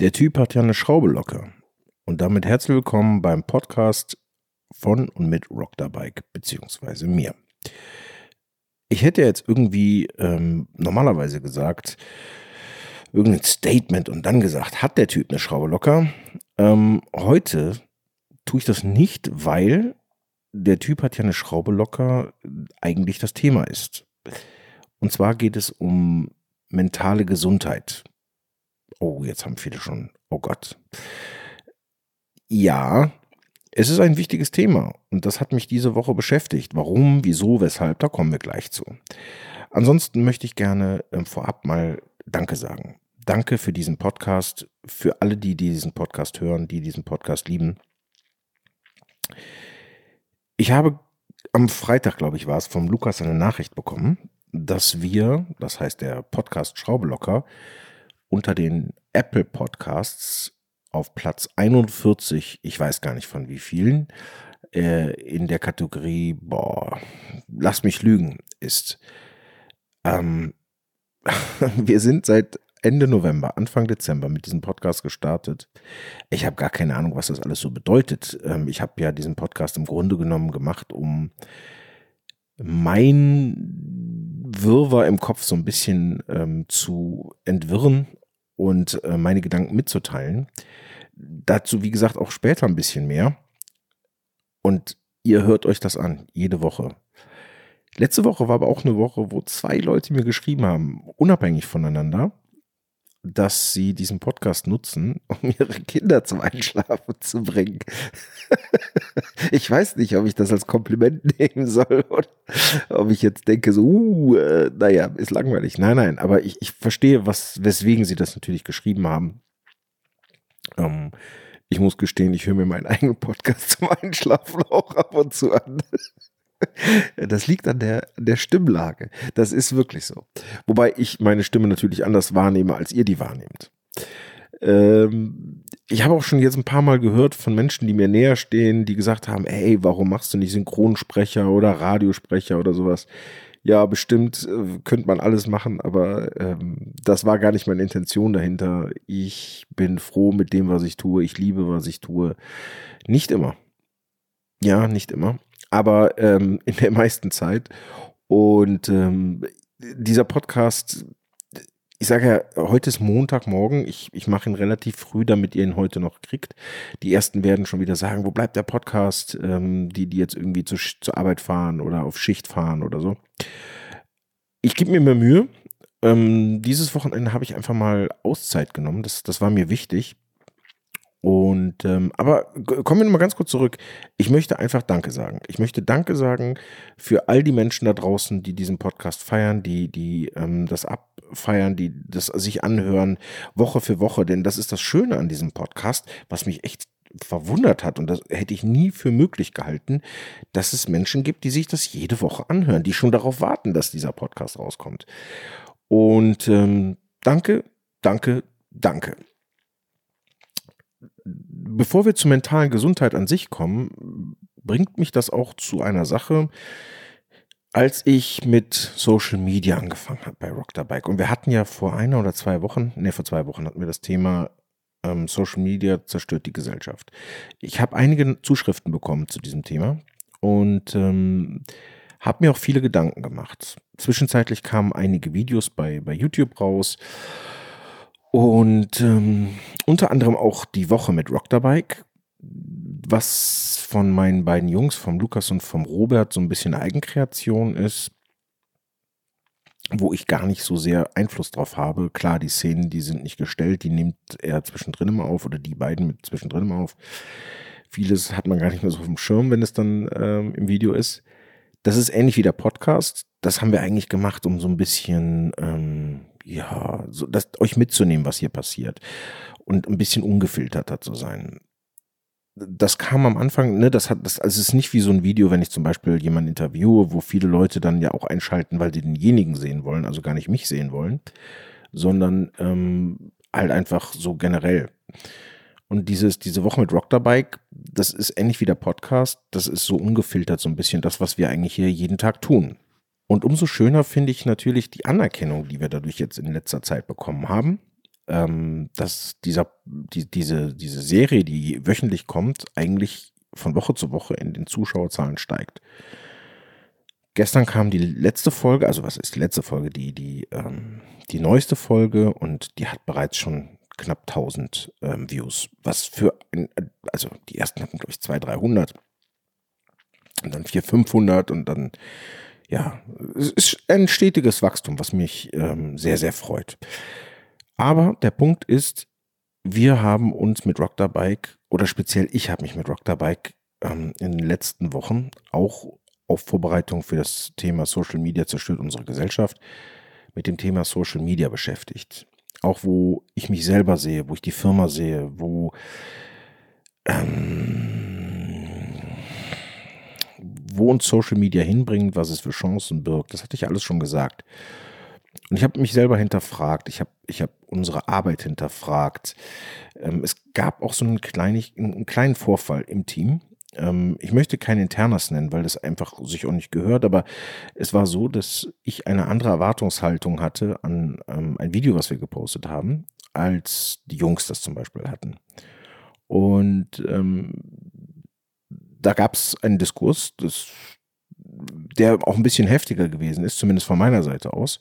Der Typ hat ja eine Schraube locker. Und damit herzlich willkommen beim Podcast von und mit Rockterbike, beziehungsweise mir. Ich hätte jetzt irgendwie ähm, normalerweise gesagt, irgendein Statement und dann gesagt, hat der Typ eine Schraube locker. Ähm, heute tue ich das nicht, weil der Typ hat ja eine Schraube locker eigentlich das Thema ist. Und zwar geht es um mentale Gesundheit. Oh, jetzt haben viele schon, oh Gott. Ja, es ist ein wichtiges Thema und das hat mich diese Woche beschäftigt. Warum, wieso, weshalb, da kommen wir gleich zu. Ansonsten möchte ich gerne äh, vorab mal Danke sagen. Danke für diesen Podcast, für alle, die, die diesen Podcast hören, die diesen Podcast lieben. Ich habe am Freitag, glaube ich, war es, vom Lukas eine Nachricht bekommen, dass wir, das heißt der Podcast Schraubelocker, unter den Apple Podcasts auf Platz 41, ich weiß gar nicht von wie vielen, äh, in der Kategorie, boah, lass mich lügen, ist. Ähm, wir sind seit Ende November, Anfang Dezember mit diesem Podcast gestartet. Ich habe gar keine Ahnung, was das alles so bedeutet. Ähm, ich habe ja diesen Podcast im Grunde genommen gemacht, um mein Wirrwarr im Kopf so ein bisschen ähm, zu entwirren und äh, meine Gedanken mitzuteilen. Dazu, wie gesagt, auch später ein bisschen mehr. Und ihr hört euch das an, jede Woche. Letzte Woche war aber auch eine Woche, wo zwei Leute mir geschrieben haben, unabhängig voneinander, dass sie diesen Podcast nutzen, um ihre Kinder zum Einschlafen zu bringen. ich weiß nicht, ob ich das als Kompliment nehmen soll oder ob ich jetzt denke, so, uh, äh, naja, ist langweilig. Nein, nein, aber ich, ich verstehe, was, weswegen sie das natürlich geschrieben haben. Ähm, ich muss gestehen, ich höre mir meinen eigenen Podcast zum Einschlafen auch ab und zu an. Das liegt an der, der Stimmlage. Das ist wirklich so. Wobei ich meine Stimme natürlich anders wahrnehme, als ihr die wahrnehmt. Ähm, ich habe auch schon jetzt ein paar Mal gehört von Menschen, die mir näher stehen, die gesagt haben, ey, warum machst du nicht Synchronsprecher oder Radiosprecher oder sowas? Ja, bestimmt äh, könnte man alles machen, aber ähm, das war gar nicht meine Intention dahinter. Ich bin froh mit dem, was ich tue. Ich liebe, was ich tue. Nicht immer. Ja, nicht immer aber ähm, in der meisten Zeit. Und ähm, dieser Podcast, ich sage ja, heute ist Montagmorgen. Ich, ich mache ihn relativ früh, damit ihr ihn heute noch kriegt. Die ersten werden schon wieder sagen, wo bleibt der Podcast? Ähm, die, die jetzt irgendwie zu, zur Arbeit fahren oder auf Schicht fahren oder so. Ich gebe mir mehr Mühe. Ähm, dieses Wochenende habe ich einfach mal Auszeit genommen. Das, das war mir wichtig. Und ähm, aber kommen wir nochmal ganz kurz zurück. Ich möchte einfach Danke sagen. Ich möchte Danke sagen für all die Menschen da draußen, die diesen Podcast feiern, die, die ähm, das abfeiern, die das sich anhören, Woche für Woche. Denn das ist das Schöne an diesem Podcast, was mich echt verwundert hat und das hätte ich nie für möglich gehalten, dass es Menschen gibt, die sich das jede Woche anhören, die schon darauf warten, dass dieser Podcast rauskommt. Und ähm, danke, danke, danke bevor wir zur mentalen Gesundheit an sich kommen, bringt mich das auch zu einer Sache, als ich mit Social Media angefangen habe bei Rock Bike. Und wir hatten ja vor einer oder zwei Wochen, ne, vor zwei Wochen hatten wir das Thema ähm, Social Media zerstört die Gesellschaft. Ich habe einige Zuschriften bekommen zu diesem Thema und ähm, habe mir auch viele Gedanken gemacht. Zwischenzeitlich kamen einige Videos bei, bei YouTube raus und ähm, unter anderem auch die Woche mit Rockterbike, was von meinen beiden Jungs, vom Lukas und vom Robert, so ein bisschen Eigenkreation ist, wo ich gar nicht so sehr Einfluss drauf habe. Klar, die Szenen, die sind nicht gestellt, die nimmt er zwischendrin immer auf oder die beiden mit zwischendrin immer auf. Vieles hat man gar nicht mehr so auf dem Schirm, wenn es dann ähm, im Video ist. Das ist ähnlich wie der Podcast. Das haben wir eigentlich gemacht, um so ein bisschen ähm, ja, so, das, euch mitzunehmen, was hier passiert und ein bisschen ungefilterter zu sein. Das kam am Anfang, ne, das hat, das, also es ist nicht wie so ein Video, wenn ich zum Beispiel jemanden interviewe, wo viele Leute dann ja auch einschalten, weil sie denjenigen sehen wollen, also gar nicht mich sehen wollen, sondern ähm, halt einfach so generell. Und dieses, diese Woche mit Rockterbike, das ist ähnlich wie der Podcast, das ist so ungefiltert so ein bisschen das, was wir eigentlich hier jeden Tag tun. Und umso schöner finde ich natürlich die Anerkennung, die wir dadurch jetzt in letzter Zeit bekommen haben. ähm, dass dieser, die, diese, diese Serie, die wöchentlich kommt, eigentlich von Woche zu Woche in den Zuschauerzahlen steigt. Gestern kam die letzte Folge, also was ist die letzte Folge? Die, die, ähm, die neueste Folge und die hat bereits schon knapp 1000 ähm, Views. Was für, ein, also die ersten hatten, glaube ich, 200, 300 und dann 400, 500 und dann, ja, es ist ein stetiges Wachstum, was mich ähm, sehr, sehr freut. Aber der Punkt ist, wir haben uns mit Rock Bike oder speziell ich habe mich mit Rock Bike ähm, in den letzten Wochen auch auf Vorbereitung für das Thema Social Media zerstört unsere Gesellschaft mit dem Thema Social Media beschäftigt. Auch wo ich mich selber sehe, wo ich die Firma sehe, wo ähm, wo uns Social Media hinbringt, was es für Chancen birgt. Das hatte ich alles schon gesagt. Und ich habe mich selber hinterfragt, ich habe ich hab unsere Arbeit hinterfragt. Ähm, es gab auch so einen, kleinig, einen kleinen Vorfall im Team. Ähm, ich möchte kein Internas nennen, weil das einfach sich auch nicht gehört, aber es war so, dass ich eine andere Erwartungshaltung hatte an ähm, ein Video, was wir gepostet haben, als die Jungs das zum Beispiel hatten. Und ähm, da gab es einen Diskurs, das, der auch ein bisschen heftiger gewesen ist, zumindest von meiner Seite aus.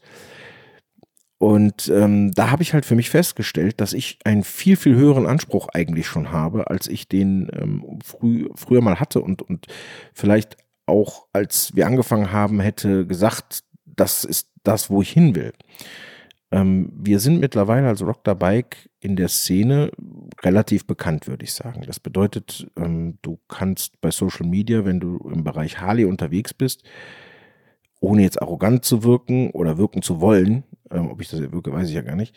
Und ähm, da habe ich halt für mich festgestellt, dass ich einen viel, viel höheren Anspruch eigentlich schon habe, als ich den ähm, früh, früher mal hatte und, und vielleicht auch, als wir angefangen haben, hätte gesagt, das ist das, wo ich hin will. Ähm, wir sind mittlerweile als Rock the Bike in der Szene relativ bekannt, würde ich sagen. Das bedeutet, ähm, du kannst bei Social Media, wenn du im Bereich Harley unterwegs bist, ohne jetzt arrogant zu wirken oder wirken zu wollen, ähm, ob ich das wirke, weiß ich ja gar nicht,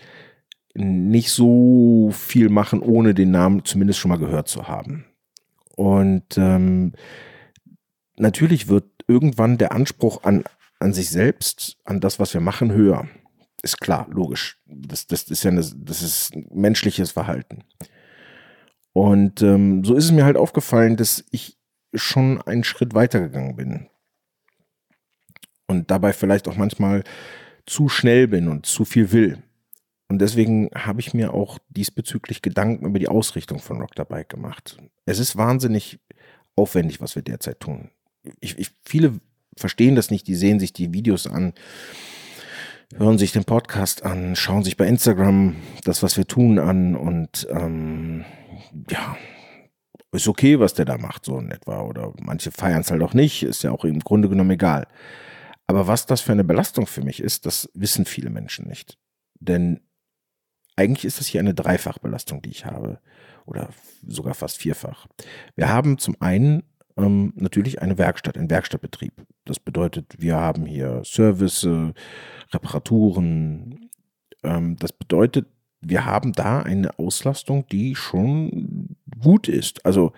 nicht so viel machen, ohne den Namen zumindest schon mal gehört zu haben. Und ähm, natürlich wird irgendwann der Anspruch an, an sich selbst, an das, was wir machen, höher. Ist klar, logisch. Das, das ist ja eine, das ist menschliches Verhalten. Und ähm, so ist es mir halt aufgefallen, dass ich schon einen Schritt weitergegangen bin. Und dabei vielleicht auch manchmal zu schnell bin und zu viel will. Und deswegen habe ich mir auch diesbezüglich Gedanken über die Ausrichtung von Rock Bike gemacht. Es ist wahnsinnig aufwendig, was wir derzeit tun. Ich, ich, viele verstehen das nicht, die sehen sich die Videos an, hören sich den Podcast an, schauen sich bei Instagram das, was wir tun, an und ähm, ja, ist okay, was der da macht, so in etwa. Oder manche feiern es halt auch nicht, ist ja auch im Grunde genommen egal. Aber was das für eine Belastung für mich ist, das wissen viele Menschen nicht. Denn eigentlich ist das hier eine Dreifachbelastung, die ich habe. Oder sogar fast vierfach. Wir haben zum einen ähm, natürlich eine Werkstatt, einen Werkstattbetrieb. Das bedeutet, wir haben hier Service, Reparaturen. Ähm, das bedeutet, wir haben da eine Auslastung, die schon gut ist. Also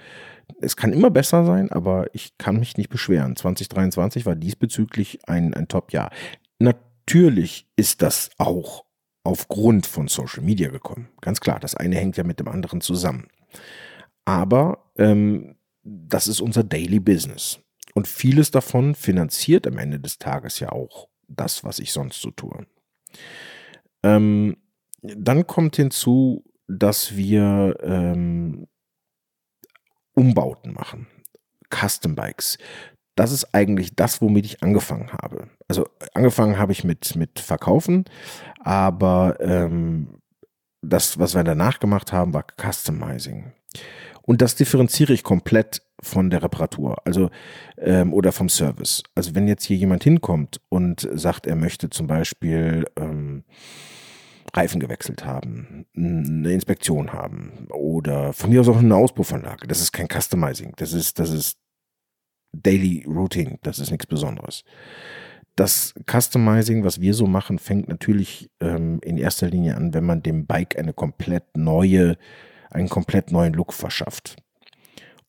es kann immer besser sein, aber ich kann mich nicht beschweren. 2023 war diesbezüglich ein, ein Top-Jahr. Natürlich ist das auch aufgrund von Social Media gekommen. Ganz klar, das eine hängt ja mit dem anderen zusammen. Aber ähm, das ist unser Daily Business. Und vieles davon finanziert am Ende des Tages ja auch das, was ich sonst so tue. Ähm, dann kommt hinzu, dass wir ähm, Umbauten machen. Custom Bikes. Das ist eigentlich das, womit ich angefangen habe. Also angefangen habe ich mit, mit Verkaufen, aber ähm, das, was wir danach gemacht haben, war Customizing. Und das differenziere ich komplett von der Reparatur, also ähm, oder vom Service. Also wenn jetzt hier jemand hinkommt und sagt, er möchte zum Beispiel ähm, Reifen gewechselt haben, eine Inspektion haben oder von mir aus auch eine Auspuffanlage. Das ist kein Customizing. Das ist, das ist Daily Routine. Das ist nichts Besonderes. Das Customizing, was wir so machen, fängt natürlich ähm, in erster Linie an, wenn man dem Bike eine komplett neue, einen komplett neuen Look verschafft.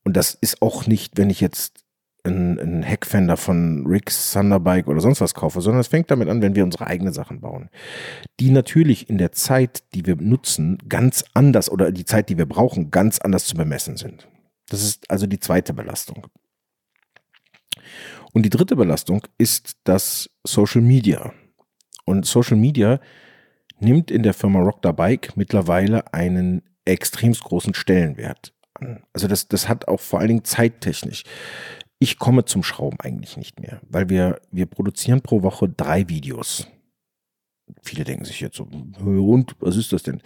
Und das ist auch nicht, wenn ich jetzt einen, einen Heckfender von Rick's Thunderbike oder sonst was kaufe, sondern es fängt damit an, wenn wir unsere eigenen Sachen bauen. Die natürlich in der Zeit, die wir nutzen, ganz anders oder die Zeit, die wir brauchen, ganz anders zu bemessen sind. Das ist also die zweite Belastung. Und die dritte Belastung ist das Social Media. Und Social Media nimmt in der Firma Rock the Bike mittlerweile einen extremst großen Stellenwert an. Also das, das hat auch vor allen Dingen zeittechnisch. Ich komme zum Schrauben eigentlich nicht mehr, weil wir, wir produzieren pro Woche drei Videos. Viele denken sich jetzt so, und was ist das denn?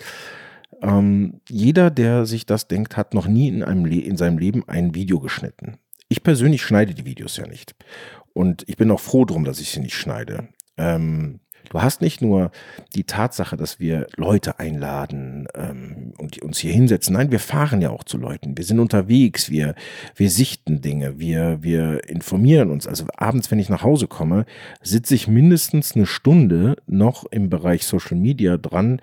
Ähm, jeder, der sich das denkt, hat noch nie in, einem in seinem Leben ein Video geschnitten. Ich persönlich schneide die Videos ja nicht. Und ich bin auch froh drum, dass ich sie nicht schneide. Ähm, du hast nicht nur die Tatsache, dass wir Leute einladen ähm, und uns hier hinsetzen. Nein, wir fahren ja auch zu Leuten. Wir sind unterwegs, wir, wir sichten Dinge, wir, wir informieren uns. Also abends, wenn ich nach Hause komme, sitze ich mindestens eine Stunde noch im Bereich Social Media dran,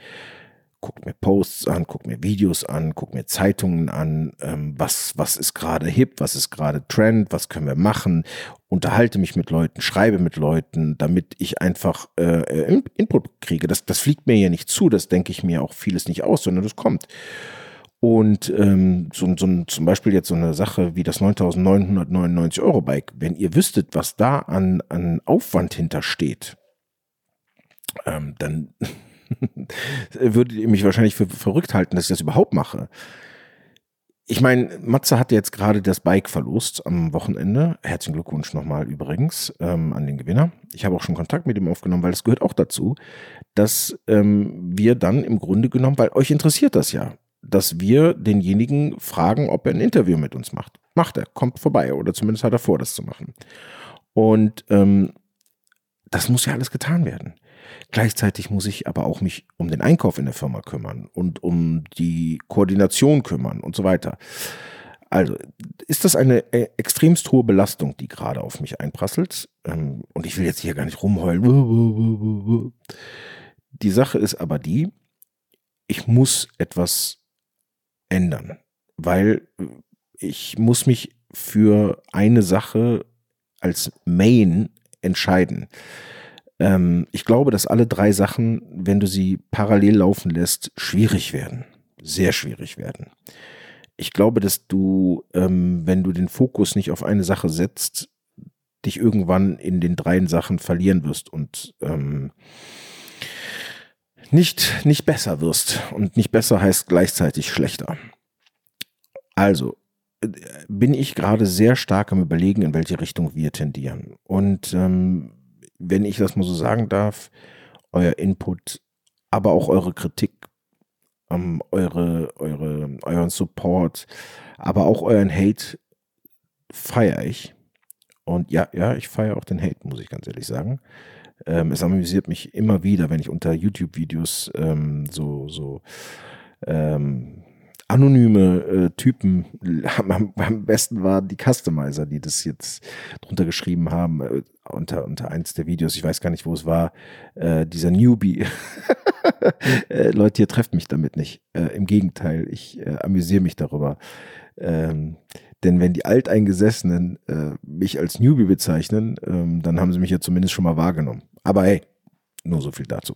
guck mir Posts an, guck mir Videos an, guck mir Zeitungen an, ähm, was, was ist gerade hip, was ist gerade Trend, was können wir machen, unterhalte mich mit Leuten, schreibe mit Leuten, damit ich einfach äh, äh Input kriege. Das, das fliegt mir ja nicht zu, das denke ich mir auch vieles nicht aus, sondern das kommt. Und ähm, so, so zum Beispiel jetzt so eine Sache wie das 9.999 Euro Bike, wenn ihr wüsstet, was da an, an Aufwand hintersteht, ähm, dann würdet ihr mich wahrscheinlich für verrückt halten, dass ich das überhaupt mache. Ich meine, Matze hat jetzt gerade das Bike verlost am Wochenende. Herzlichen Glückwunsch nochmal übrigens ähm, an den Gewinner. Ich habe auch schon Kontakt mit ihm aufgenommen, weil es gehört auch dazu, dass ähm, wir dann im Grunde genommen, weil euch interessiert das ja, dass wir denjenigen fragen, ob er ein Interview mit uns macht. Macht er, kommt vorbei oder zumindest hat er vor, das zu machen. Und ähm, das muss ja alles getan werden. Gleichzeitig muss ich aber auch mich um den Einkauf in der Firma kümmern und um die Koordination kümmern und so weiter. Also ist das eine äh, extremst hohe Belastung, die gerade auf mich einprasselt. Ähm, und ich will jetzt hier gar nicht rumheulen. Die Sache ist aber die, ich muss etwas ändern, weil ich muss mich für eine Sache als Main entscheiden. Ähm, ich glaube, dass alle drei Sachen, wenn du sie parallel laufen lässt, schwierig werden. Sehr schwierig werden. Ich glaube, dass du, ähm, wenn du den Fokus nicht auf eine Sache setzt, dich irgendwann in den dreien Sachen verlieren wirst und ähm, nicht, nicht besser wirst. Und nicht besser heißt gleichzeitig schlechter. Also, äh, bin ich gerade sehr stark am Überlegen, in welche Richtung wir tendieren. Und ähm, wenn ich das mal so sagen darf, euer Input, aber auch eure Kritik, ähm, eure, eure, euren Support, aber auch euren Hate feiere ich. Und ja, ja, ich feiere auch den Hate, muss ich ganz ehrlich sagen. Ähm, es amüsiert mich immer wieder, wenn ich unter YouTube-Videos ähm, so, so ähm, anonyme äh, Typen, am, am, besten waren die Customizer, die das jetzt drunter geschrieben haben, äh, unter, unter eins der Videos, ich weiß gar nicht, wo es war, äh, dieser Newbie. äh, Leute, ihr trefft mich damit nicht. Äh, Im Gegenteil, ich äh, amüsiere mich darüber. Ähm, denn wenn die Alteingesessenen mich als Newbie bezeichnen, ähm, dann haben sie mich ja zumindest schon mal wahrgenommen. Aber hey, nur so viel dazu.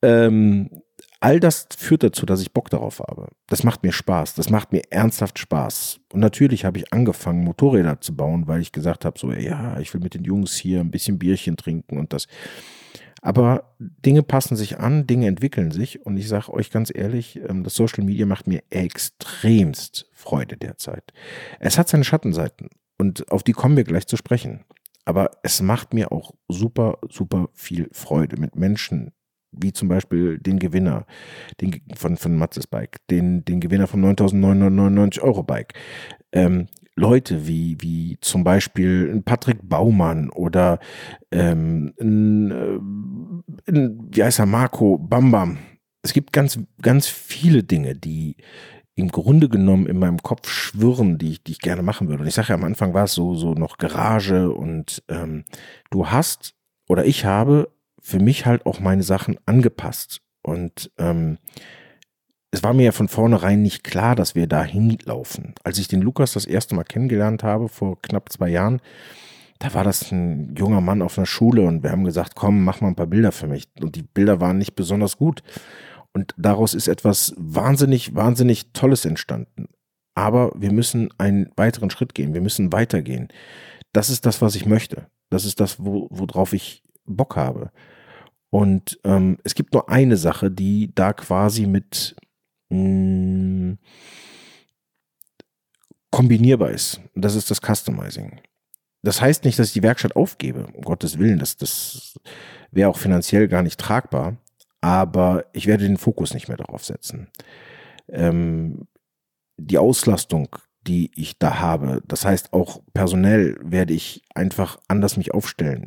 Ähm, all das führt dazu, dass ich Bock darauf habe. Das macht mir Spaß. Das macht mir ernsthaft Spaß. Und natürlich habe ich angefangen, Motorräder zu bauen, weil ich gesagt habe, so, ja, ich will mit den Jungs hier ein bisschen Bierchen trinken und das. Aber Dinge passen sich an, Dinge entwickeln sich. Und ich sage euch ganz ehrlich, ähm, das Social Media macht mir extremst Freude derzeit. Es hat seine Schattenseiten und auf die kommen wir gleich zu sprechen. Aber es macht mir auch super, super viel Freude, mit Menschen wie zum Beispiel den Gewinner den, von, von Matzes Bike, den, den Gewinner vom 9.999 Euro Bike. Ähm, Leute wie, wie zum Beispiel ein Patrick Baumann oder ähm, ein, äh, ein, wie heißt er, Marco Bambam. Es gibt ganz, ganz viele Dinge, die im Grunde genommen in meinem Kopf schwirren, die ich, die ich gerne machen würde. Und ich sage ja, am Anfang war es so, so noch Garage und ähm, du hast oder ich habe für mich halt auch meine Sachen angepasst. Und ähm, es war mir ja von vornherein nicht klar, dass wir da hinlaufen. Als ich den Lukas das erste Mal kennengelernt habe, vor knapp zwei Jahren, da war das ein junger Mann auf einer Schule und wir haben gesagt, komm, mach mal ein paar Bilder für mich. Und die Bilder waren nicht besonders gut. Und daraus ist etwas wahnsinnig, wahnsinnig Tolles entstanden. Aber wir müssen einen weiteren Schritt gehen. Wir müssen weitergehen. Das ist das, was ich möchte. Das ist das, wo, worauf ich Bock habe. Und ähm, es gibt nur eine Sache, die da quasi mit mh, mm, kombinierbar ist. Das ist das Customizing. Das heißt nicht, dass ich die Werkstatt aufgebe, um Gottes Willen, das, das wäre auch finanziell gar nicht tragbar, aber ich werde den Fokus nicht mehr darauf setzen. Ähm, die Auslastung, die ich da habe, das heißt auch personell werde ich einfach anders mich aufstellen.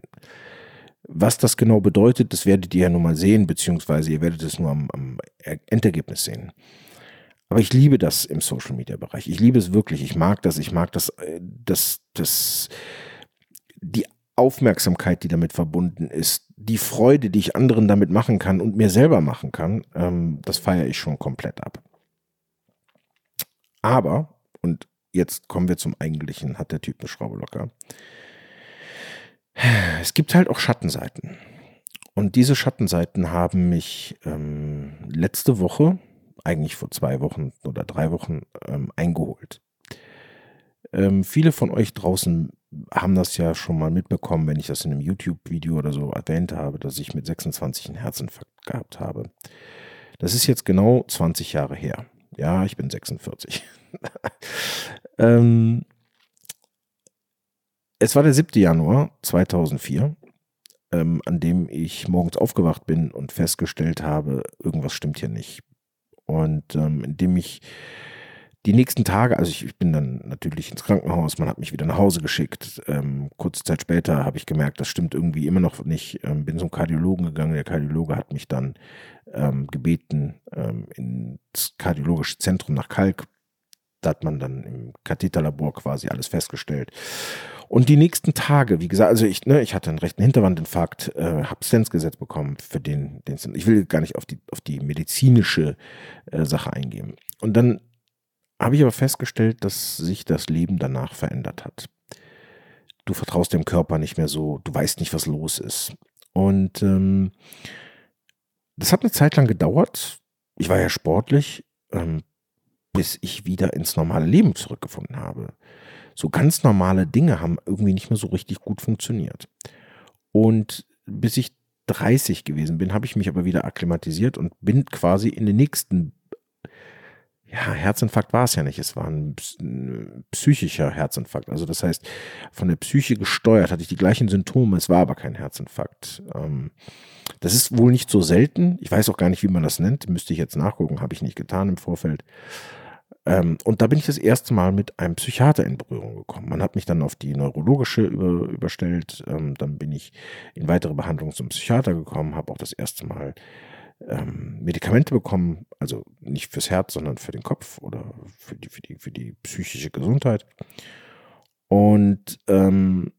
Was das genau bedeutet, das werdet ihr ja nun mal sehen, beziehungsweise ihr werdet es nur am, am Endergebnis sehen. Aber ich liebe das im Social Media Bereich. Ich liebe es wirklich. Ich mag das. Ich mag das, äh, das, das, die Aufmerksamkeit, die damit verbunden ist, die Freude, die ich anderen damit machen kann und mir selber machen kann, ähm, das feiere ich schon komplett ab. Aber, und jetzt kommen wir zum eigentlichen, hat der Typ eine Schraube locker. Es gibt halt auch Schattenseiten. Und diese Schattenseiten haben mich ähm, letzte Woche, eigentlich vor zwei Wochen oder drei Wochen, ähm, eingeholt. Ähm, viele von euch draußen haben das ja schon mal mitbekommen, wenn ich das in einem YouTube-Video oder so erwähnt habe, dass ich mit 26 einen Herzinfarkt gehabt habe. Das ist jetzt genau 20 Jahre her. Ja, ich bin 46. ähm, es war der 7. Januar 2004, ähm, an dem ich morgens aufgewacht bin und festgestellt habe, irgendwas stimmt hier nicht. Und ähm, indem ich die nächsten Tage, also ich, ich, bin dann natürlich ins Krankenhaus, man hat mich wieder nach Hause geschickt. Ähm, kurze Zeit später habe ich gemerkt, das stimmt irgendwie immer noch nicht. Ähm, bin zum Kardiologen gegangen. Der Kardiologe hat mich dann ähm, gebeten ähm, ins kardiologische Zentrum nach Kalk. Da hat man dann im Katheterlabor quasi alles festgestellt. Und die nächsten Tage, wie gesagt, also ich, ne, ich hatte einen rechten Hinterwandinfarkt, äh, habe Stents gesetzt bekommen für den, den ich will gar nicht auf die, auf die medizinische äh, Sache eingehen. Und dann habe ich aber festgestellt, dass sich das Leben danach verändert hat. Du vertraust dem Körper nicht mehr so, du weißt nicht, was los ist. Und ähm, das hat eine Zeit lang gedauert. Ich war ja sportlich, ähm, bis ich wieder ins normale Leben zurückgefunden habe. So ganz normale Dinge haben irgendwie nicht mehr so richtig gut funktioniert. Und bis ich 30 gewesen bin, habe ich mich aber wieder akklimatisiert und bin quasi in den nächsten ja, Herzinfarkt war es ja nicht. Es war ein psychischer Herzinfarkt. Also das heißt, von der Psyche gesteuert hatte ich die gleichen Symptome. Es war aber kein Herzinfarkt. Ähm, das ist wohl nicht so selten. Ich weiß auch gar nicht, wie man das nennt. Müsste ich jetzt nachgucken. Habe ich nicht getan im Vorfeld. Ähm, und da bin ich das erste Mal mit einem Psychiater in Berührung gekommen. Man hat mich dann auf die neurologische über, überstellt. Ähm, dann bin ich in weitere Behandlung zum Psychiater gekommen, habe auch das erste Mal ähm, Medikamente bekommen, also nicht fürs Herz, sondern für den Kopf oder für die, für die, für die psychische Gesundheit. Und ähm,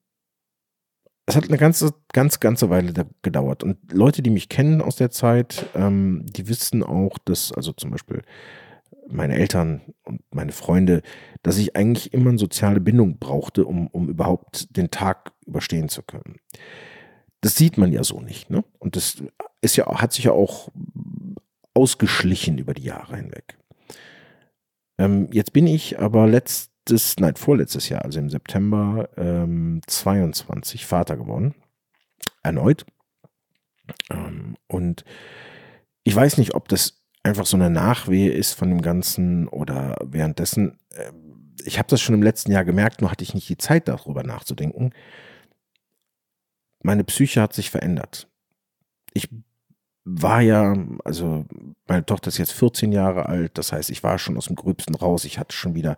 es hat eine ganze, ganz, ganze Weile gedauert. Und Leute, die mich kennen aus der Zeit, ähm, die wissen auch, dass, also zum Beispiel meine Eltern und meine Freunde, dass ich eigentlich immer eine soziale Bindung brauchte, um, um überhaupt den Tag überstehen zu können. Das sieht man ja so nicht. Ne? Und das ist ja, hat sich ja auch ausgeschlichen über die Jahre hinweg. Ähm, jetzt bin ich aber letztes, nein, vorletztes Jahr, also im September ähm, 22 Vater geworden. Erneut. Ähm, und ich weiß nicht, ob das einfach so eine Nachwehe ist von dem Ganzen oder währenddessen. Äh, ich habe das schon im letzten Jahr gemerkt, nur hatte ich nicht die Zeit darüber nachzudenken meine Psyche hat sich verändert. Ich war ja, also meine Tochter ist jetzt 14 Jahre alt, das heißt, ich war schon aus dem Gröbsten raus. Ich hatte schon wieder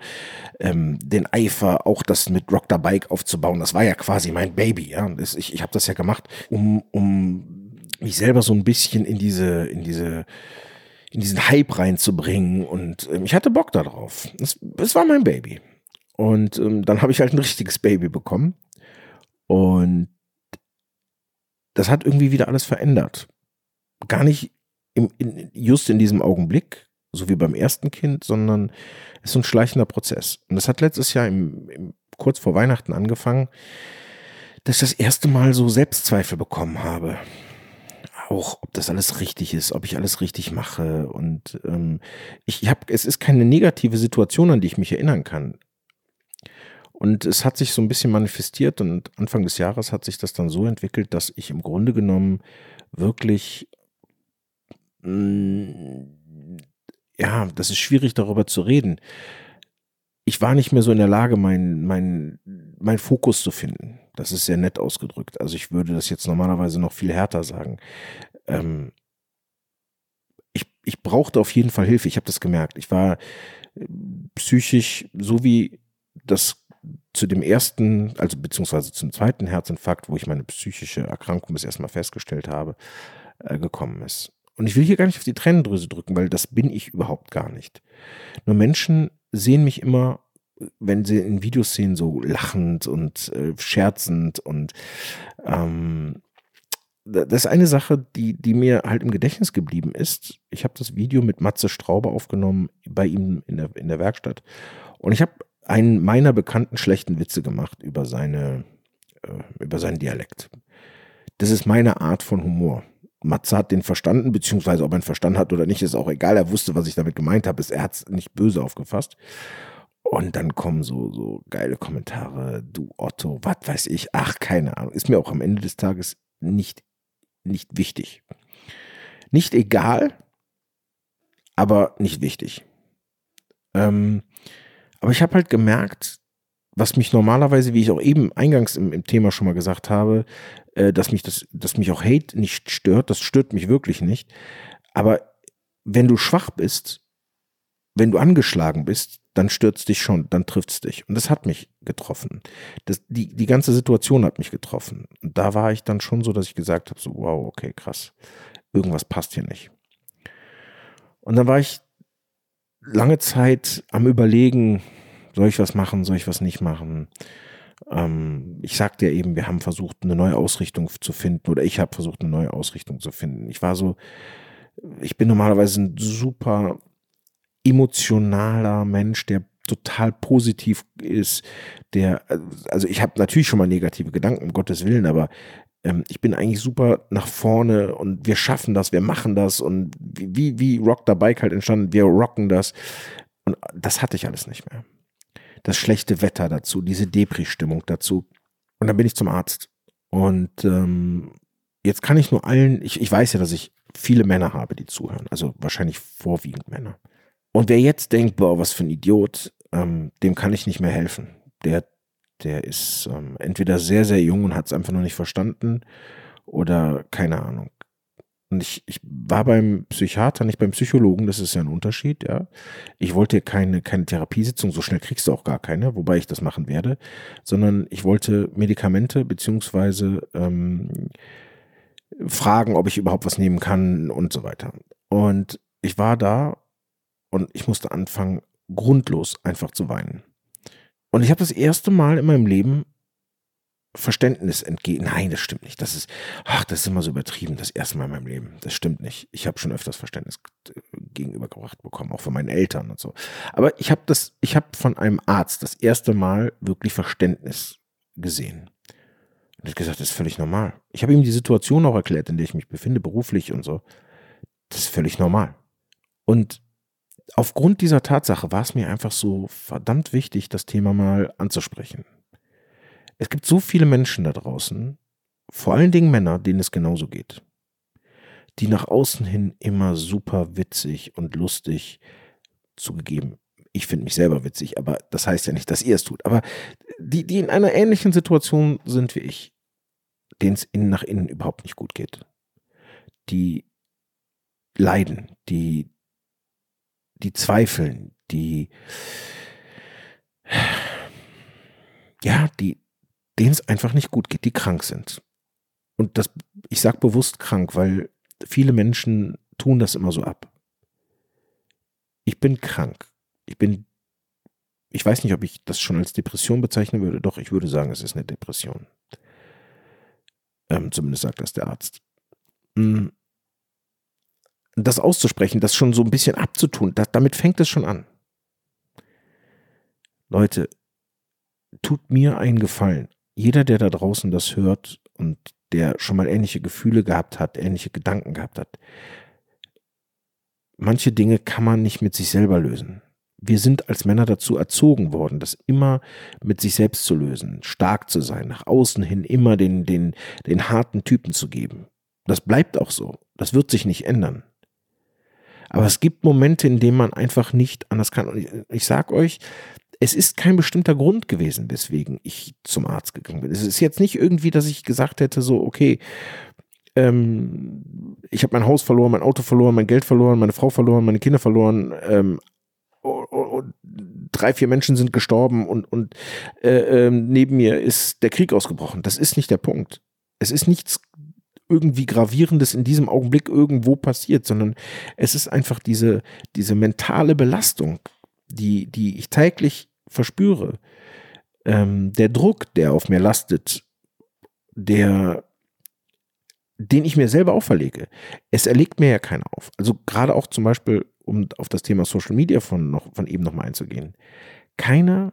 ähm, den Eifer, auch das mit Rock the Bike aufzubauen. Das war ja quasi mein Baby. Ja, ich, ich habe das ja gemacht, um, um mich selber so ein bisschen in diese, in diese, in diesen Hype reinzubringen. Und ähm, ich hatte Bock darauf. Es, es war mein Baby. Und ähm, dann habe ich halt ein richtiges Baby bekommen. Und das hat irgendwie wieder alles verändert. Gar nicht im, in, just in diesem Augenblick, so wie beim ersten Kind, sondern es ist ein schleichender Prozess. Und das hat letztes Jahr im, im, kurz vor Weihnachten angefangen, dass ich das erste Mal so Selbstzweifel bekommen habe. Auch, ob das alles richtig ist, ob ich alles richtig mache. Und ähm, ich habe, es ist keine negative Situation, an die ich mich erinnern kann. Und es hat sich so ein bisschen manifestiert und Anfang des Jahres hat sich das dann so entwickelt, dass ich im Grunde genommen wirklich, mh, mm, ja, das ist schwierig darüber zu reden. Ich war nicht mehr so in der Lage, meinen mein, mein Fokus zu finden. Das ist sehr nett ausgedrückt. Also ich würde das jetzt normalerweise noch viel härter sagen. Ähm, ich, ich brauchte auf jeden Fall Hilfe. Ich habe das gemerkt. Ich war äh, psychisch, so wie das zu dem ersten, also beziehungsweise zum zweiten Herzinfarkt, wo ich meine psychische Erkrankung bis erstmal festgestellt habe, äh, gekommen ist. Und ich will hier gar nicht auf die Tränendrüse drücken, weil das bin ich überhaupt gar nicht. Nur Menschen sehen mich immer, wenn sie in Videos sehen, so lachend und äh, scherzend und ähm, das ist eine Sache, die, die mir halt im Gedächtnis geblieben ist. Ich habe das Video mit Matze Straube aufgenommen bei ihm in der, in der Werkstatt. Und ich habe einen meiner bekannten schlechten Witze gemacht über seine, äh, über seinen Dialekt. Das ist meine Art von Humor. Matze hat den verstanden, beziehungsweise ob er ihn verstanden hat oder nicht, ist auch egal. Er wusste, was ich damit gemeint habe. Er hat es nicht böse aufgefasst. Und dann kommen so, so geile Kommentare. Du Otto, was weiß ich. Ach, keine Ahnung. Ist mir auch am Ende des Tages nicht, nicht wichtig. Nicht egal, aber nicht wichtig. Ähm, aber ich habe halt gemerkt, was mich normalerweise, wie ich auch eben eingangs im, im Thema schon mal gesagt habe, äh, dass mich das, dass mich auch Hate nicht stört, das stört mich wirklich nicht. Aber wenn du schwach bist, wenn du angeschlagen bist, dann stürzt dich schon, dann trifft es dich. Und das hat mich getroffen. Das, die, die ganze Situation hat mich getroffen. Und da war ich dann schon so, dass ich gesagt habe: so, wow, okay, krass. Irgendwas passt hier nicht. Und dann war ich lange Zeit am Überlegen, soll ich was machen, soll ich was nicht machen. Ähm, ich sagte ja eben, wir haben versucht, eine neue Ausrichtung zu finden oder ich habe versucht, eine neue Ausrichtung zu finden. Ich war so, ich bin normalerweise ein super emotionaler Mensch, der total positiv ist, der, also ich habe natürlich schon mal negative Gedanken, um Gottes Willen, aber ähm, ich bin eigentlich super nach vorne und wir schaffen das, wir machen das und wie, wie Rock Bike halt entstanden, wir rocken das. Und das hatte ich alles nicht mehr. Das schlechte Wetter dazu, diese Depri-Stimmung dazu. Und dann bin ich zum Arzt. Und ähm, jetzt kann ich nur allen, ich, ich weiß ja, dass ich viele Männer habe, die zuhören. Also wahrscheinlich vorwiegend Männer. Und wer jetzt denkt, boah, was für ein Idiot, ähm, dem kann ich nicht mehr helfen. Der der ist ähm, entweder sehr, sehr jung und hat es einfach noch nicht verstanden oder keine Ahnung. Und ich, ich war beim Psychiater, nicht beim Psychologen, das ist ja ein Unterschied, ja. Ich wollte keine, keine Therapiesitzung, so schnell kriegst du auch gar keine, wobei ich das machen werde, sondern ich wollte Medikamente beziehungsweise ähm, fragen, ob ich überhaupt was nehmen kann und so weiter. Und ich war da und ich musste anfangen, grundlos einfach zu weinen. Und ich habe das erste Mal in meinem Leben Verständnis entgegen. Nein, das stimmt nicht. Das ist, ach, das ist immer so übertrieben, das erste Mal in meinem Leben. Das stimmt nicht. Ich habe schon öfters Verständnis gegenübergebracht bekommen, auch von meinen Eltern und so. Aber ich habe das, ich habe von einem Arzt das erste Mal wirklich Verständnis gesehen. Und hat gesagt, das ist völlig normal. Ich habe ihm die Situation auch erklärt, in der ich mich befinde, beruflich und so. Das ist völlig normal. Und aufgrund dieser Tatsache war es mir einfach so verdammt wichtig, das Thema mal anzusprechen. Es gibt so viele Menschen da draußen, vor allen Dingen Männer, denen es genauso geht, die nach außen hin immer super witzig und lustig zugegeben. Ich finde mich selber witzig, aber das heißt ja nicht, dass ihr es tut. Aber die, die in einer ähnlichen Situation sind wie ich, denen es innen nach innen überhaupt nicht gut geht, die leiden, die die zweifeln, die, ja, die, denen es einfach nicht gut geht, die krank sind. Und das, ich sage bewusst krank, weil viele Menschen tun das immer so ab. Ich bin krank. Ich bin, ich weiß nicht, ob ich das schon als Depression bezeichnen würde. Doch, ich würde sagen, es ist eine Depression. Ähm, zumindest sagt das der Arzt. Das auszusprechen, das schon so ein bisschen abzutun, das, damit fängt es schon an. Leute, tut mir einen Gefallen. Jeder, der da draußen das hört und der schon mal ähnliche Gefühle gehabt hat, ähnliche Gedanken gehabt hat, manche Dinge kann man nicht mit sich selber lösen. Wir sind als Männer dazu erzogen worden, das immer mit sich selbst zu lösen, stark zu sein, nach außen hin immer den, den, den harten Typen zu geben. Das bleibt auch so. Das wird sich nicht ändern. Aber es gibt Momente, in denen man einfach nicht anders kann. Und ich, ich sag euch, es ist kein bestimmter Grund gewesen, weswegen ich zum Arzt gegangen bin. Es ist jetzt nicht irgendwie, dass ich gesagt hätte, so, okay, ähm, ich habe mein Haus verloren, mein Auto verloren, mein Geld verloren, meine Frau verloren, meine Kinder verloren, ähm, drei, vier Menschen sind gestorben und, und äh, äh, neben mir ist der Krieg ausgebrochen. Das ist nicht der Punkt. Es ist nichts irgendwie Gravierendes in diesem Augenblick irgendwo passiert, sondern es ist einfach diese, diese mentale Belastung, die, die ich täglich verspüre. Ähm, der Druck, der auf mir lastet, der, den ich mir selber auferlege. Es erlegt mir ja keiner auf. Also gerade auch zum Beispiel, um auf das Thema Social Media von, noch, von eben nochmal einzugehen. Keiner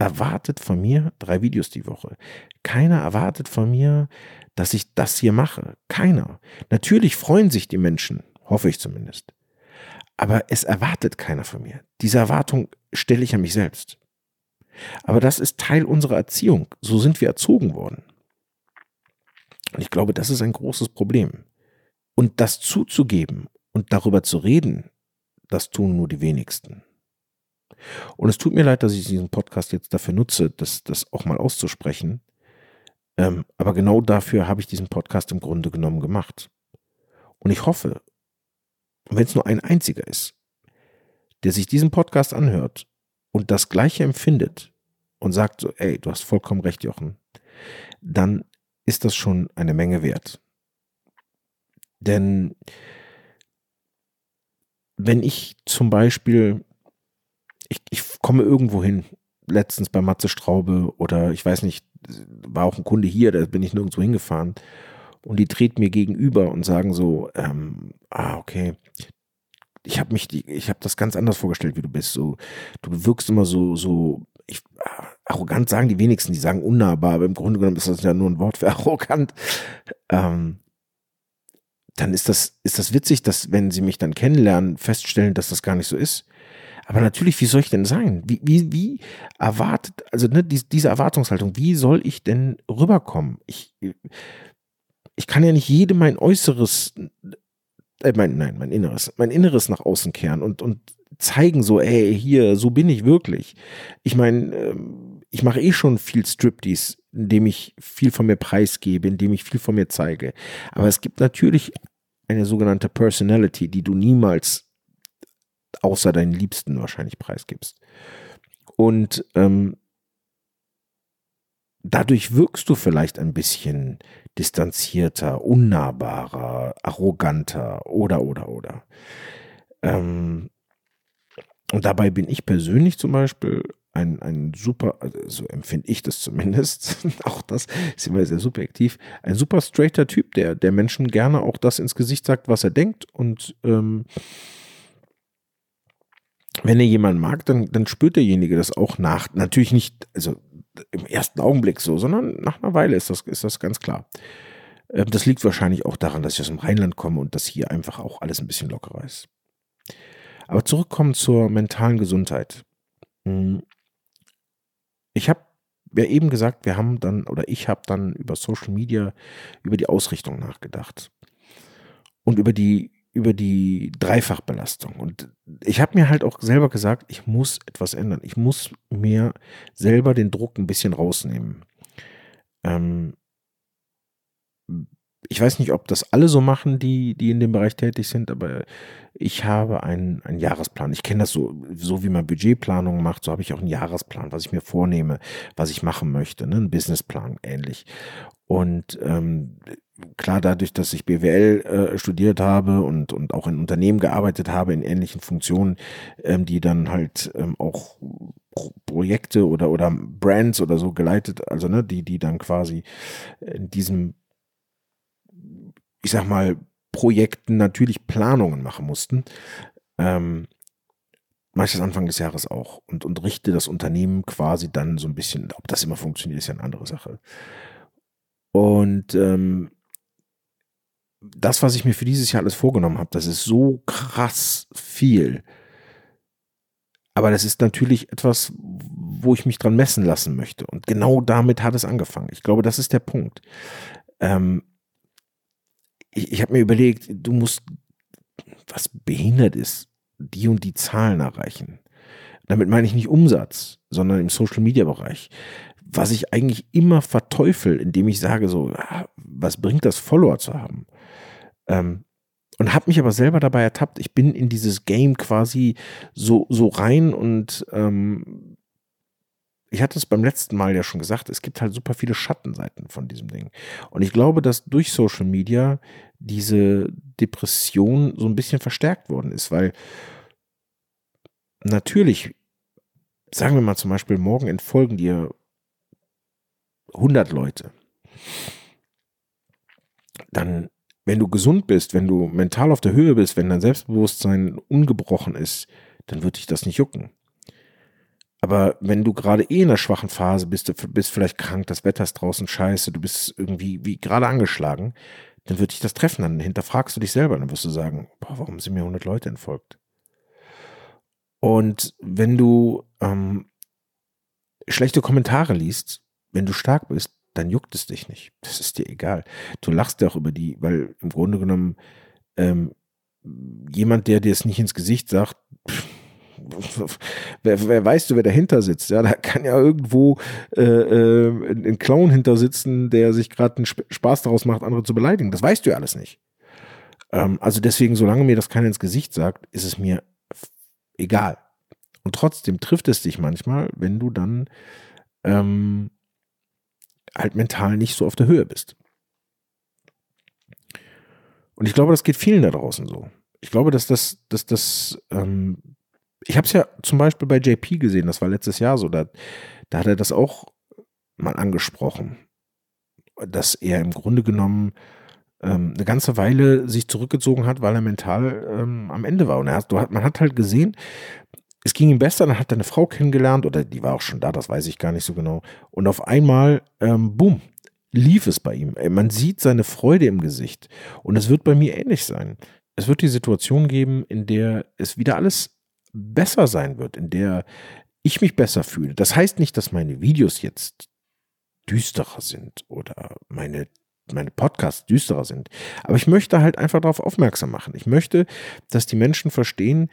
erwartet von mir drei Videos die Woche. Keiner erwartet von mir, dass ich das hier mache. Keiner. Natürlich freuen sich die Menschen, hoffe ich zumindest. Aber es erwartet keiner von mir. Diese Erwartung stelle ich an mich selbst. Aber das ist Teil unserer Erziehung. So sind wir erzogen worden. Und ich glaube, das ist ein großes Problem. Und das zuzugeben und darüber zu reden, das tun nur die wenigsten. Und es tut mir leid, dass ich diesen Podcast jetzt dafür nutze, das, das auch mal auszusprechen. Ähm, aber genau dafür habe ich diesen Podcast im Grunde genommen gemacht. Und ich hoffe, wenn es nur ein einziger ist, der sich diesen Podcast anhört und das Gleiche empfindet und sagt so, ey, du hast vollkommen recht, Jochen, dann ist das schon eine Menge wert. Denn wenn ich zum Beispiel ich, ich komme irgendwo hin, letztens bei Matze Straube oder ich weiß nicht, war auch ein Kunde hier, da bin ich nirgendwo hingefahren und die treten mir gegenüber und sagen so, ähm, ah, okay, ich habe mich, ich habe das ganz anders vorgestellt, wie du bist. So, du wirkst immer so, so, ich, arrogant sagen die wenigsten, die sagen unnahbar, aber im Grunde genommen ist das ja nur ein Wort für arrogant. Ähm, dann ist das, ist das witzig, dass wenn sie mich dann kennenlernen, feststellen, dass das gar nicht so ist. Aber natürlich, wie soll ich denn sein? Wie, wie, wie erwartet, also ne, die, diese Erwartungshaltung, wie soll ich denn rüberkommen? Ich, ich kann ja nicht jedem mein Äußeres, äh, mein, nein, mein Inneres, mein Inneres nach außen kehren und, und zeigen so, ey, hier, so bin ich wirklich. Ich meine, ähm, ich mache eh schon viel Striptease, indem ich viel von mir preisgebe, indem ich viel von mir zeige. Aber es gibt natürlich eine sogenannte Personality, die du niemals außer deinen Liebsten wahrscheinlich preisgibst. Und ähm, dadurch wirkst du vielleicht ein bisschen distanzierter, unnahbarer, arroganter oder, oder, oder. Ähm, und dabei bin ich persönlich zum Beispiel ein, ein super, also so empfinde ich das zumindest, auch das ist immer sehr subjektiv, ein super straighter Typ, der, der Menschen gerne auch das ins Gesicht sagt, was er denkt und ähm, wenn er jemanden mag, dann, dann spürt derjenige das auch nach. Natürlich nicht, also im ersten Augenblick so, sondern nach einer Weile ist das, ist das ganz klar. Ähm, das liegt wahrscheinlich auch daran, dass ich aus dem Rheinland komme und dass hier einfach auch alles ein bisschen lockerer ist. Aber zurückkommen zur mentalen Gesundheit. Hm. Ich habe ja eben gesagt, wir haben dann, oder ich habe dann über Social Media, über die Ausrichtung nachgedacht. Und über die über die Dreifachbelastung. Und ich habe mir halt auch selber gesagt, ich muss etwas ändern. Ich muss mir selber den Druck ein bisschen rausnehmen. Ähm, ich weiß nicht, ob das alle so machen, die, die in dem Bereich tätig sind, aber ich habe einen, einen Jahresplan. Ich kenne das so, so wie man Budgetplanung macht, so habe ich auch einen Jahresplan, was ich mir vornehme, was ich machen möchte, ne? ein Businessplan ähnlich. Und ähm, klar, dadurch, dass ich BWL äh, studiert habe und, und auch in Unternehmen gearbeitet habe, in ähnlichen Funktionen, ähm, die dann halt ähm, auch Projekte oder, oder Brands oder so geleitet, also ne, die, die dann quasi in diesem, ich sag mal, Projekten natürlich Planungen machen mussten. Ähm, mache ich das Anfang des Jahres auch und, und richte das Unternehmen quasi dann so ein bisschen, ob das immer funktioniert, ist ja eine andere Sache. Und ähm, das, was ich mir für dieses Jahr alles vorgenommen habe, das ist so krass viel. Aber das ist natürlich etwas, wo ich mich dran messen lassen möchte. Und genau damit hat es angefangen. Ich glaube, das ist der Punkt. Ähm, ich ich habe mir überlegt, du musst, was behindert ist, die und die Zahlen erreichen. Damit meine ich nicht Umsatz, sondern im Social-Media-Bereich. Was ich eigentlich immer verteufel, indem ich sage so, ah, was bringt das, Follower zu haben? Ähm, und habe mich aber selber dabei ertappt, ich bin in dieses Game quasi so, so rein und ähm, ich hatte es beim letzten Mal ja schon gesagt, es gibt halt super viele Schattenseiten von diesem Ding. Und ich glaube, dass durch Social Media diese Depression so ein bisschen verstärkt worden ist, weil natürlich, sagen wir mal zum Beispiel, morgen entfolgen dir 100 Leute. Dann wenn du gesund bist, wenn du mental auf der Höhe bist, wenn dein Selbstbewusstsein ungebrochen ist, dann wird dich das nicht jucken. Aber wenn du gerade eh in einer schwachen Phase bist, du bist vielleicht krank, das Wetter ist draußen scheiße, du bist irgendwie wie gerade angeschlagen, dann wird dich das treffen. Dann hinterfragst du dich selber, dann wirst du sagen, boah, warum sind mir 100 Leute entfolgt? Und wenn du ähm, schlechte Kommentare liest, wenn du stark bist, dann juckt es dich nicht. Das ist dir egal. Du lachst ja auch über die, weil im Grunde genommen ähm, jemand, der dir es nicht ins Gesicht sagt, wer, wer weißt du, wer dahinter sitzt? Ja, da kann ja irgendwo äh, äh, ein Clown hinter sitzen, der sich gerade einen Spaß daraus macht, andere zu beleidigen. Das weißt du ja alles nicht. Ähm, also deswegen, solange mir das keiner ins Gesicht sagt, ist es mir egal. Und trotzdem trifft es dich manchmal, wenn du dann ähm, halt mental nicht so auf der Höhe bist. Und ich glaube, das geht vielen da draußen so. Ich glaube, dass das, dass das, ähm, ich habe es ja zum Beispiel bei JP gesehen, das war letztes Jahr so, da, da hat er das auch mal angesprochen, dass er im Grunde genommen ähm, eine ganze Weile sich zurückgezogen hat, weil er mental ähm, am Ende war. Und hat, man hat halt gesehen, es ging ihm besser, dann hat er eine Frau kennengelernt oder die war auch schon da, das weiß ich gar nicht so genau. Und auf einmal, ähm, boom, lief es bei ihm. Man sieht seine Freude im Gesicht. Und es wird bei mir ähnlich sein. Es wird die Situation geben, in der es wieder alles besser sein wird, in der ich mich besser fühle. Das heißt nicht, dass meine Videos jetzt düsterer sind oder meine meine Podcasts düsterer sind. Aber ich möchte halt einfach darauf aufmerksam machen. Ich möchte, dass die Menschen verstehen,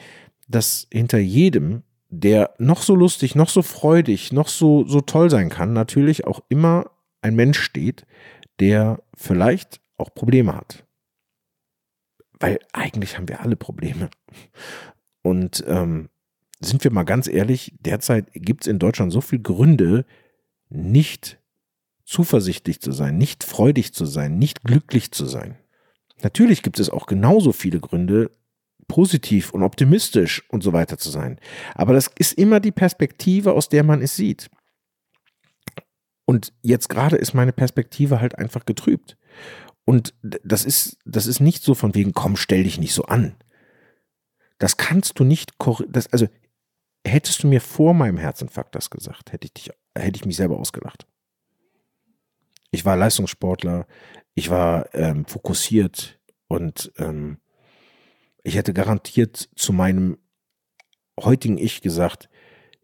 dass hinter jedem, der noch so lustig, noch so freudig, noch so, so toll sein kann, natürlich auch immer ein Mensch steht, der vielleicht auch Probleme hat. Weil eigentlich haben wir alle Probleme. Und ähm, sind wir mal ganz ehrlich, derzeit gibt es in Deutschland so viele Gründe, nicht zuversichtlich zu sein, nicht freudig zu sein, nicht glücklich zu sein. Natürlich gibt es auch genauso viele Gründe, positiv und optimistisch und so weiter zu sein. Aber das ist immer die Perspektive, aus der man es sieht. Und jetzt gerade ist meine Perspektive halt einfach getrübt. Und das ist, das ist nicht so von wegen, komm, stell dich nicht so an. Das kannst du nicht, das, also hättest du mir vor meinem Herzinfarkt das gesagt, hätte ich dich, hätte ich mich selber ausgelacht. Ich war Leistungssportler, ich war ähm, fokussiert und ähm, ich hätte garantiert zu meinem heutigen Ich gesagt,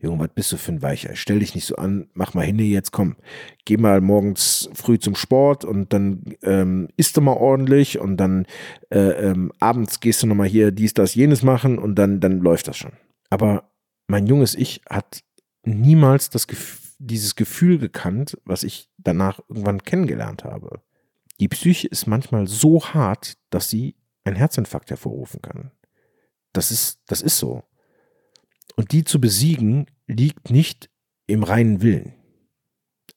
Junge, was bist du für ein Weicher? Stell dich nicht so an, mach mal hin jetzt, komm. Geh mal morgens früh zum Sport und dann ähm, isst du mal ordentlich und dann äh, ähm, abends gehst du nochmal hier dies, das, jenes machen und dann, dann läuft das schon. Aber mein junges Ich hat niemals das Gef dieses Gefühl gekannt, was ich danach irgendwann kennengelernt habe. Die Psyche ist manchmal so hart, dass sie einen Herzinfarkt hervorrufen kann. Das ist, das ist so. Und die zu besiegen liegt nicht im reinen Willen.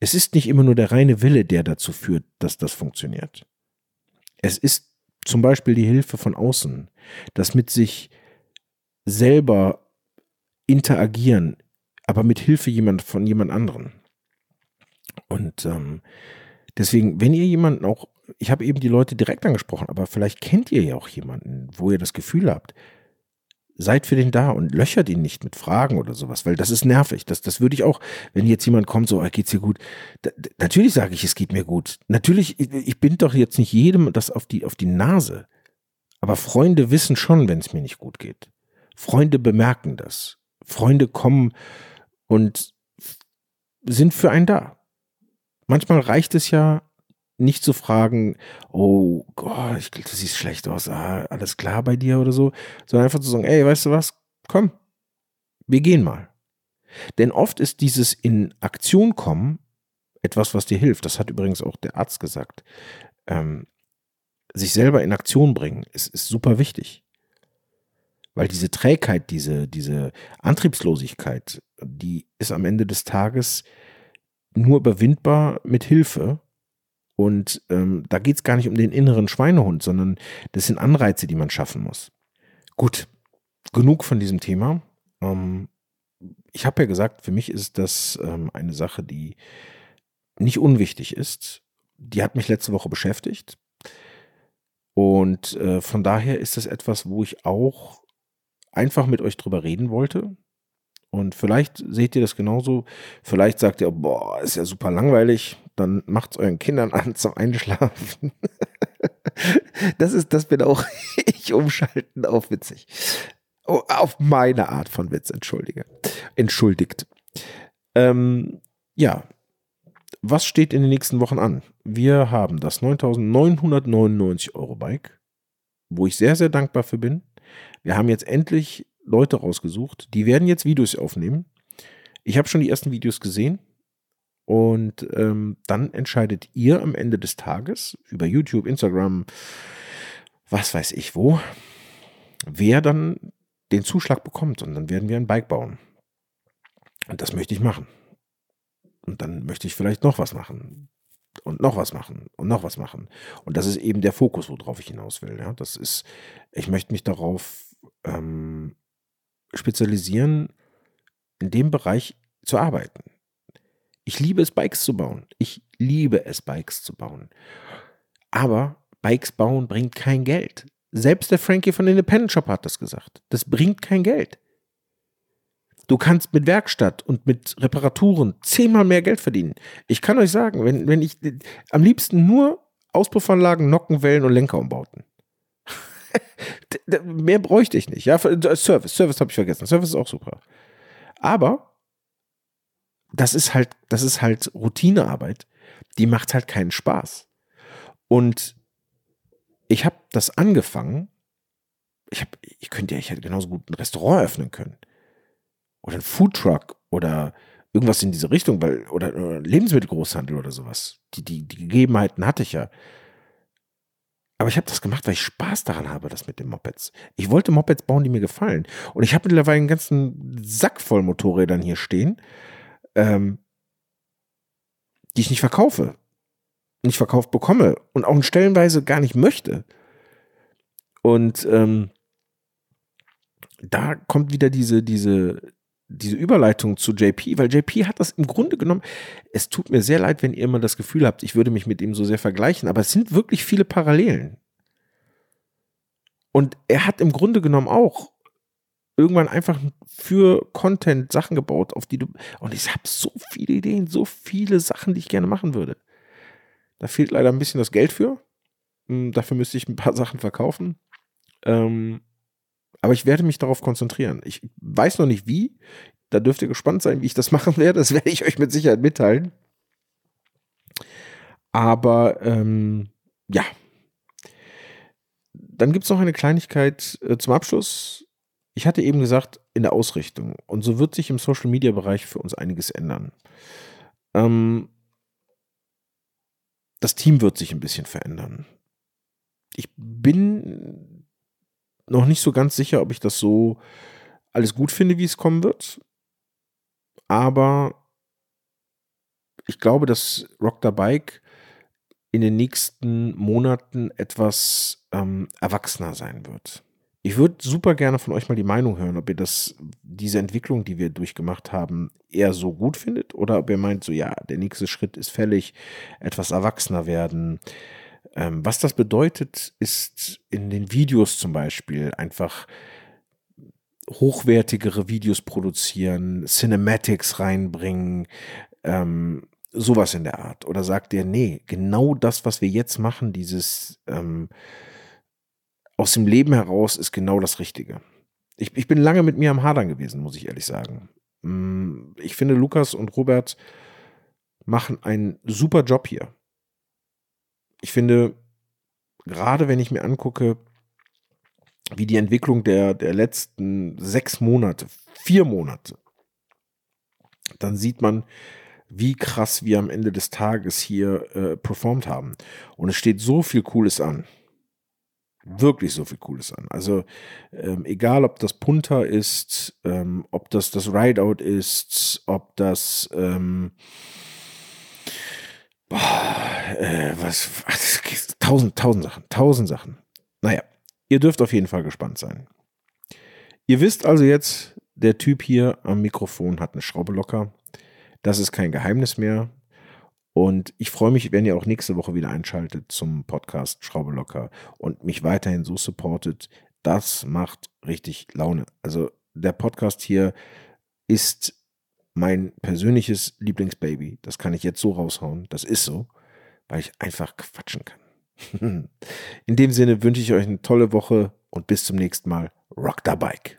Es ist nicht immer nur der reine Wille, der dazu führt, dass das funktioniert. Es ist zum Beispiel die Hilfe von außen, das mit sich selber interagieren, aber mit Hilfe jemand von jemand anderen. Und ähm, deswegen, wenn ihr jemanden auch ich habe eben die Leute direkt angesprochen, aber vielleicht kennt ihr ja auch jemanden, wo ihr das Gefühl habt, seid für den da und löchert ihn nicht mit Fragen oder sowas, weil das ist nervig. Das, das würde ich auch, wenn jetzt jemand kommt, so, geht's dir gut? Da, natürlich sage ich, es geht mir gut. Natürlich, ich, ich bin doch jetzt nicht jedem das auf die, auf die Nase. Aber Freunde wissen schon, wenn es mir nicht gut geht. Freunde bemerken das. Freunde kommen und sind für einen da. Manchmal reicht es ja, nicht zu fragen, oh Gott, ich, du siehst schlecht aus, ah, alles klar bei dir oder so, sondern einfach zu sagen, ey, weißt du was, komm, wir gehen mal. Denn oft ist dieses in Aktion kommen etwas, was dir hilft. Das hat übrigens auch der Arzt gesagt. Ähm, sich selber in Aktion bringen ist, ist super wichtig. Weil diese Trägheit, diese, diese Antriebslosigkeit, die ist am Ende des Tages nur überwindbar mit Hilfe. Und ähm, da geht es gar nicht um den inneren Schweinehund, sondern das sind Anreize, die man schaffen muss. Gut, genug von diesem Thema. Ähm, ich habe ja gesagt, für mich ist das ähm, eine Sache, die nicht unwichtig ist. Die hat mich letzte Woche beschäftigt. Und äh, von daher ist das etwas, wo ich auch einfach mit euch drüber reden wollte. Und vielleicht seht ihr das genauso. Vielleicht sagt ihr, boah, ist ja super langweilig. Dann macht es euren Kindern an zum Einschlafen. das ist, das bin auch ich umschalten auf witzig. Oh, auf meine Art von Witz, entschuldige. Entschuldigt. Ähm, ja. Was steht in den nächsten Wochen an? Wir haben das 9999 Euro Bike, wo ich sehr, sehr dankbar für bin. Wir haben jetzt endlich Leute rausgesucht, die werden jetzt Videos aufnehmen. Ich habe schon die ersten Videos gesehen. Und ähm, dann entscheidet ihr am Ende des Tages über YouTube, Instagram, was weiß ich wo, wer dann den Zuschlag bekommt. Und dann werden wir ein Bike bauen. Und das möchte ich machen. Und dann möchte ich vielleicht noch was machen. Und noch was machen. Und noch was machen. Und das ist eben der Fokus, worauf ich hinaus will. Ja? Das ist, ich möchte mich darauf ähm, spezialisieren, in dem Bereich zu arbeiten. Ich liebe es, Bikes zu bauen. Ich liebe es, Bikes zu bauen. Aber Bikes bauen bringt kein Geld. Selbst der Frankie von Independent Shop hat das gesagt. Das bringt kein Geld. Du kannst mit Werkstatt und mit Reparaturen zehnmal mehr Geld verdienen. Ich kann euch sagen, wenn, wenn ich am liebsten nur Auspuffanlagen, Nockenwellen und Lenkerumbauten. mehr bräuchte ich nicht. Ja, äh, Service, Service habe ich vergessen. Service ist auch super. Aber das ist halt, das ist halt Routinearbeit. Die macht halt keinen Spaß. Und ich habe das angefangen. Ich habe, ich könnte ja, ich hätte genauso gut ein Restaurant öffnen können. Oder ein Foodtruck oder irgendwas in diese Richtung, weil, oder, oder Lebensmittelgroßhandel oder sowas. Die, die, die Gegebenheiten hatte ich ja. Aber ich habe das gemacht, weil ich Spaß daran habe, das mit den Mopeds. Ich wollte Mopeds bauen, die mir gefallen. Und ich habe mittlerweile einen ganzen Sack voll Motorrädern hier stehen, ähm, die ich nicht verkaufe. Nicht verkauft bekomme. Und auch in Stellenweise gar nicht möchte. Und ähm, da kommt wieder diese, diese, diese Überleitung zu JP, weil JP hat das im Grunde genommen, es tut mir sehr leid, wenn ihr immer das Gefühl habt, ich würde mich mit ihm so sehr vergleichen, aber es sind wirklich viele Parallelen. Und er hat im Grunde genommen auch irgendwann einfach für Content Sachen gebaut, auf die du, und ich habe so viele Ideen, so viele Sachen, die ich gerne machen würde. Da fehlt leider ein bisschen das Geld für. Hm, dafür müsste ich ein paar Sachen verkaufen. Ähm, aber ich werde mich darauf konzentrieren. Ich weiß noch nicht wie. Da dürft ihr gespannt sein, wie ich das machen werde. Das werde ich euch mit Sicherheit mitteilen. Aber ähm, ja. Dann gibt es noch eine Kleinigkeit äh, zum Abschluss. Ich hatte eben gesagt, in der Ausrichtung. Und so wird sich im Social-Media-Bereich für uns einiges ändern. Ähm, das Team wird sich ein bisschen verändern. Ich bin noch nicht so ganz sicher, ob ich das so alles gut finde, wie es kommen wird. Aber ich glaube, dass Rock the Bike in den nächsten Monaten etwas ähm, erwachsener sein wird. Ich würde super gerne von euch mal die Meinung hören, ob ihr das, diese Entwicklung, die wir durchgemacht haben, eher so gut findet oder ob ihr meint, so ja, der nächste Schritt ist fällig, etwas erwachsener werden, ähm, was das bedeutet, ist in den Videos zum Beispiel einfach hochwertigere Videos produzieren, Cinematics reinbringen, ähm, sowas in der Art. Oder sagt er, nee, genau das, was wir jetzt machen, dieses ähm, aus dem Leben heraus, ist genau das Richtige. Ich, ich bin lange mit mir am Hadern gewesen, muss ich ehrlich sagen. Mm, ich finde, Lukas und Robert machen einen super Job hier. Ich finde, gerade wenn ich mir angucke, wie die Entwicklung der, der letzten sechs Monate, vier Monate, dann sieht man, wie krass wir am Ende des Tages hier äh, performt haben. Und es steht so viel Cooles an. Wirklich so viel Cooles an. Also ähm, egal, ob das Punter ist, ähm, ob das das Rideout ist, ob das ähm, boah, äh, was, was, tausend, tausend Sachen, tausend Sachen. Naja, ihr dürft auf jeden Fall gespannt sein. Ihr wisst also jetzt, der Typ hier am Mikrofon hat eine Schraube locker. Das ist kein Geheimnis mehr. Und ich freue mich, wenn ihr auch nächste Woche wieder einschaltet zum Podcast Schraube locker und mich weiterhin so supportet. Das macht richtig Laune. Also der Podcast hier ist mein persönliches Lieblingsbaby. Das kann ich jetzt so raushauen. Das ist so, weil ich einfach quatschen kann. In dem Sinne wünsche ich euch eine tolle Woche und bis zum nächsten Mal. Rock the Bike.